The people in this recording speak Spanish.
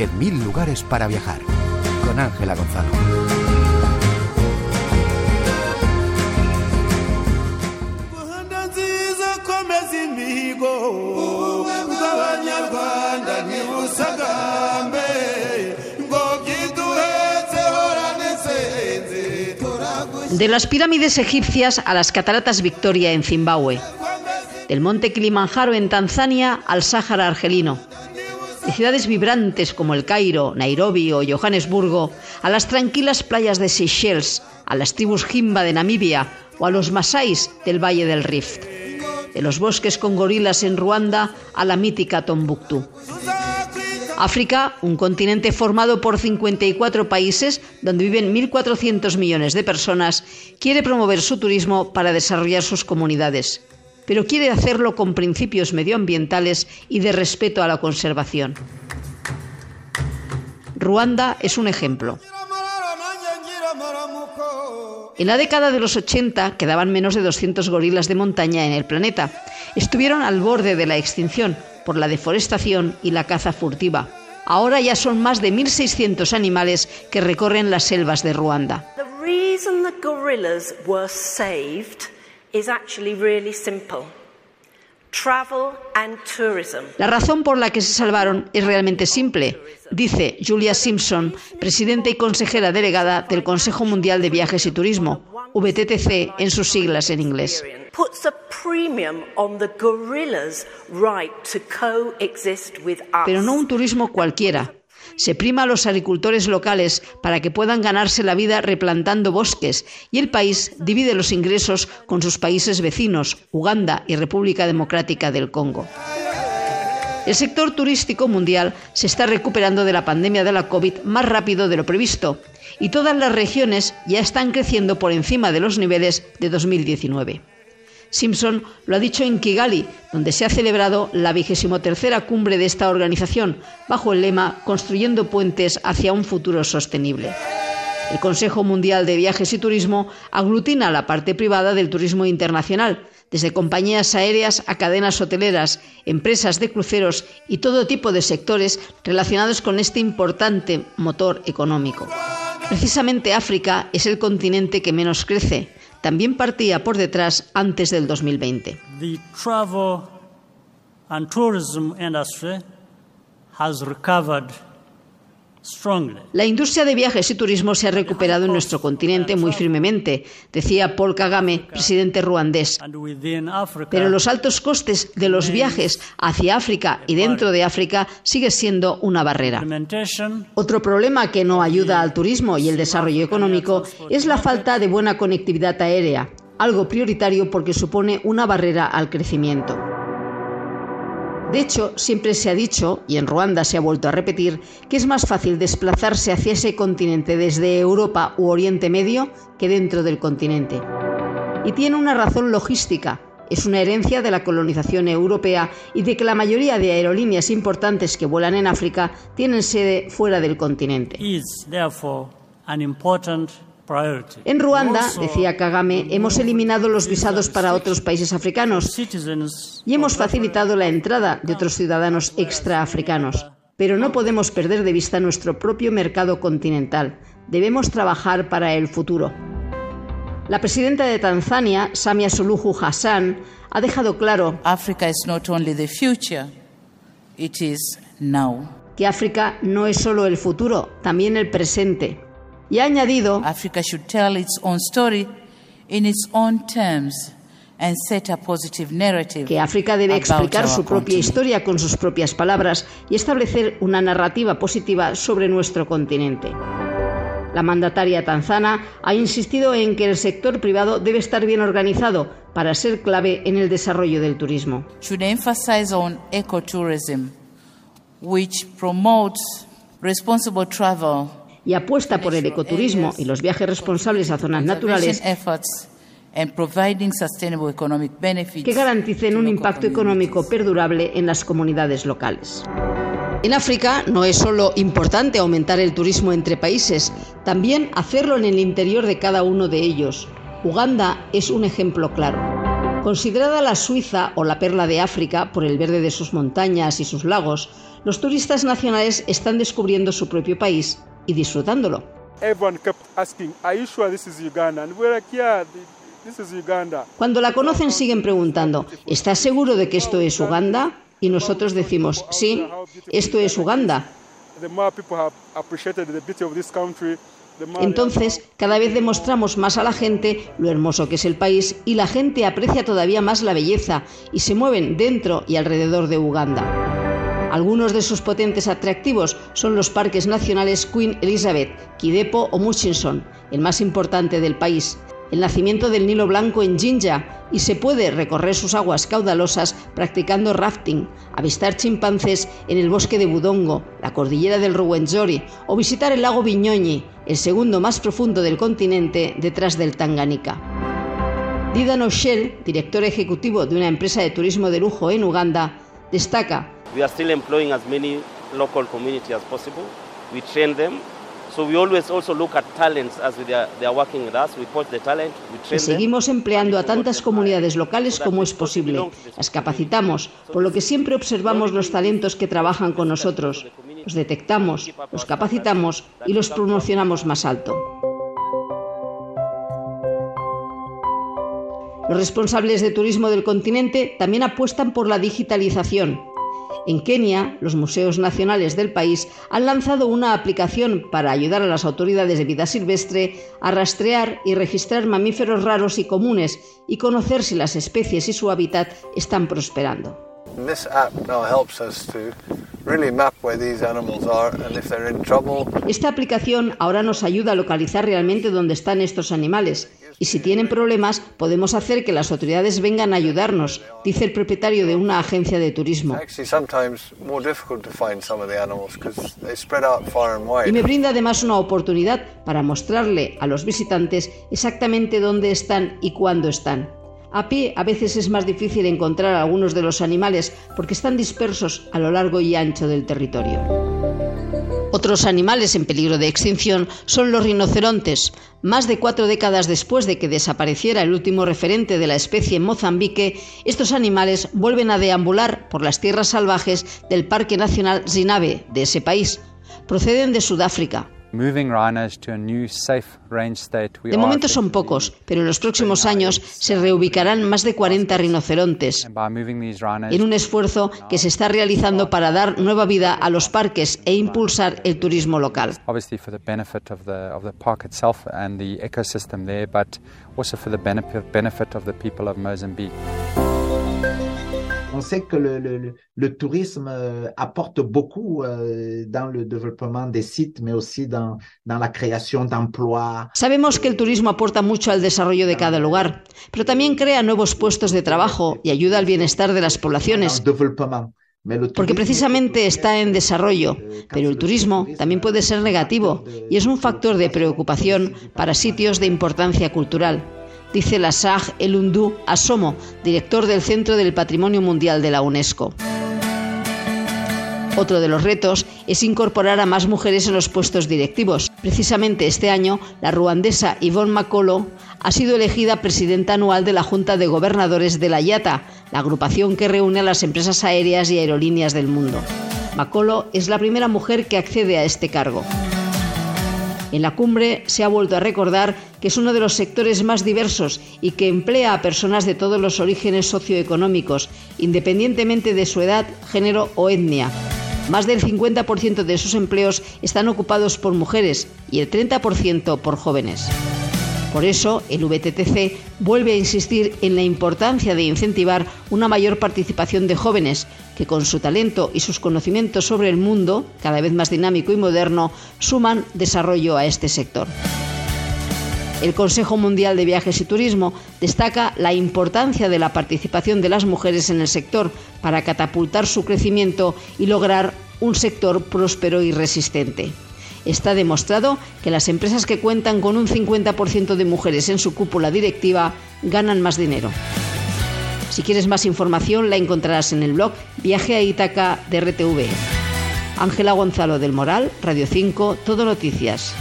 10.000 lugares para viajar. Con Ángela Gonzalo. De las pirámides egipcias a las cataratas Victoria en Zimbabue, del monte Kilimanjaro en Tanzania al Sáhara argelino, ciudades vibrantes como el Cairo, Nairobi o Johannesburgo, a las tranquilas playas de Seychelles, a las tribus Jimba de Namibia o a los Masáis del Valle del Rift, de los bosques con gorilas en Ruanda a la mítica Tombuctú. África, un continente formado por 54 países donde viven 1.400 millones de personas, quiere promover su turismo para desarrollar sus comunidades, pero quiere hacerlo con principios medioambientales y de respeto a la conservación. Ruanda es un ejemplo. En la década de los 80 quedaban menos de 200 gorilas de montaña en el planeta. Estuvieron al borde de la extinción por la deforestación y la caza furtiva. Ahora ya son más de 1.600 animales que recorren las selvas de Ruanda. Is actually really simple. Travel and tourism. La razón por la que se salvaron es realmente simple, dice Julia Simpson, presidenta y consejera delegada del Consejo Mundial de Viajes y Turismo, VTTC en sus siglas en inglés. Puts a premium on the gorillas' right to coexist with us. Pero no un turismo cualquiera. Se prima a los agricultores locales para que puedan ganarse la vida replantando bosques y el país divide los ingresos con sus países vecinos, Uganda y República Democrática del Congo. El sector turístico mundial se está recuperando de la pandemia de la COVID más rápido de lo previsto y todas las regiones ya están creciendo por encima de los niveles de 2019. Simpson lo ha dicho en Kigali, donde se ha celebrado la vigésimo tercera cumbre de esta organización, bajo el lema Construyendo puentes hacia un futuro sostenible. El Consejo Mundial de Viajes y Turismo aglutina la parte privada del turismo internacional, desde compañías aéreas a cadenas hoteleras, empresas de cruceros y todo tipo de sectores relacionados con este importante motor económico. Precisamente África es el continente que menos crece, también partía por detrás antes del 2020. The. La industria de viajes y turismo se ha recuperado en nuestro continente muy firmemente, decía Paul Kagame, presidente ruandés. Pero los altos costes de los viajes hacia África y dentro de África sigue siendo una barrera. Otro problema que no ayuda al turismo y el desarrollo económico es la falta de buena conectividad aérea, algo prioritario porque supone una barrera al crecimiento. De hecho, siempre se ha dicho, y en Ruanda se ha vuelto a repetir, que es más fácil desplazarse hacia ese continente desde Europa u Oriente Medio que dentro del continente. Y tiene una razón logística. Es una herencia de la colonización europea y de que la mayoría de aerolíneas importantes que vuelan en África tienen sede fuera del continente. En Ruanda, decía Kagame, hemos eliminado los visados para otros países africanos y hemos facilitado la entrada de otros ciudadanos extraafricanos. Pero no podemos perder de vista nuestro propio mercado continental. Debemos trabajar para el futuro. La presidenta de Tanzania, Samia Suluhu Hassan, ha dejado claro que África no es solo el futuro, también el presente. Y ha añadido Africa should tell its own story in its own terms and set a positive narrative que África debe explicar su propia continent. historia con sus propias palabras y establecer una narrativa positiva sobre nuestro continente. La mandataria tanzana ha insistido en que el sector privado debe estar bien organizado para ser clave en el desarrollo del turismo. Should emphasize on ecotourism, which promotes responsible travel Y apuesta por el ecoturismo y los viajes responsables a zonas naturales conservation efforts and providing sustainable economic benefits que garanticen un impacto económico perdurable en las comunidades locales. En África no es solo importante aumentar el turismo entre países, también hacerlo en el interior de cada uno de ellos. Uganda es un ejemplo claro. Considerada la Suiza o la perla de África por el verde de sus montañas y sus lagos, los turistas nacionales están descubriendo su propio país y disfrutándolo. Cuando la conocen siguen preguntando, ¿estás seguro de que esto es Uganda? Y nosotros decimos, sí, esto es Uganda. Entonces, cada vez demostramos más a la gente lo hermoso que es el país y la gente aprecia todavía más la belleza y se mueven dentro y alrededor de Uganda. Algunos de sus potentes atractivos son los parques nacionales Queen Elizabeth, Kidepo o Murchison, el más importante del país, el nacimiento del Nilo Blanco en Jinja y se puede recorrer sus aguas caudalosas practicando rafting, avistar chimpancés en el bosque de Budongo, la cordillera del Ruwenzori o visitar el lago Viñoñi, el segundo más profundo del continente detrás del Tanganika. Didan O'Shell, director ejecutivo de una empresa de turismo de lujo en Uganda, destaca We are still employing as many local community as possible. We train them. Y seguimos empleando a tantas comunidades locales como es posible. Las capacitamos, por lo que siempre observamos los talentos que trabajan con nosotros. Los detectamos, los capacitamos y los promocionamos más alto. Los responsables de turismo del continente también apuestan por la digitalización en Kenia, los museos nacionales del país han lanzado una aplicación para ayudar a las autoridades de vida silvestre a rastrear y registrar mamíferos raros y comunes y conocer si las especies y su hábitat están prosperando. Esta aplicación ahora nos ayuda a localizar realmente dónde están estos animales y si tienen problemas podemos hacer que las autoridades vengan a ayudarnos, dice el propietario de una agencia de turismo. Y me brinda además una oportunidad para mostrarle a los visitantes exactamente dónde están y cuándo están. A pie a veces es más difícil encontrar algunos de los animales porque están dispersos a lo largo y ancho del territorio. Otros animales en peligro de extinción son los rinocerontes. Más de cuatro décadas después de que desapareciera el último referente de la especie en Mozambique, estos animales vuelven a deambular por las tierras salvajes del Parque Nacional Zinabe de ese país. Proceden de Sudáfrica. De momento son pocos, pero en los próximos años se reubicarán más de 40 rinocerontes. En un esfuerzo que se está realizando para dar nueva vida a los parques e impulsar el turismo local. On sait que le, le, le tourisme euh, apporte beaucoup euh, dans le développement des sites, mais aussi dans, dans la creación d'emplois. Sabemos que el turismo aporta mucho al desarrollo de cada lugar, pero también crea nuevos puestos de trabajo y ayuda al bienestar de las poblaciones. Porque precisamente está en desarrollo, pero el turismo también puede ser negativo y es un factor de preocupación para sitios de importancia cultural dice la SAG Elundú Asomo, director del Centro del Patrimonio Mundial de la UNESCO. Otro de los retos es incorporar a más mujeres en los puestos directivos. Precisamente este año, la ruandesa Yvonne Makolo ha sido elegida presidenta anual de la Junta de Gobernadores de la IATA, la agrupación que reúne a las empresas aéreas y aerolíneas del mundo. Makolo es la primera mujer que accede a este cargo. En la cumbre se ha vuelto a recordar que es uno de los sectores más diversos y que emplea a personas de todos los orígenes socioeconómicos, independientemente de su edad, género o etnia. Más del 50% de sus empleos están ocupados por mujeres y el 30% por jóvenes. Por eso, el VTTC vuelve a insistir en la importancia de incentivar una mayor participación de jóvenes que con su talento y sus conocimientos sobre el mundo, cada vez más dinámico y moderno, suman desarrollo a este sector. El Consejo Mundial de Viajes y Turismo destaca la importancia de la participación de las mujeres en el sector para catapultar su crecimiento y lograr un sector próspero y resistente. Está demostrado que las empresas que cuentan con un 50% de mujeres en su cúpula directiva ganan más dinero. Si quieres más información la encontrarás en el blog Viaje a Ítaca de RTV. Ángela Gonzalo del Moral, Radio 5, Todo Noticias.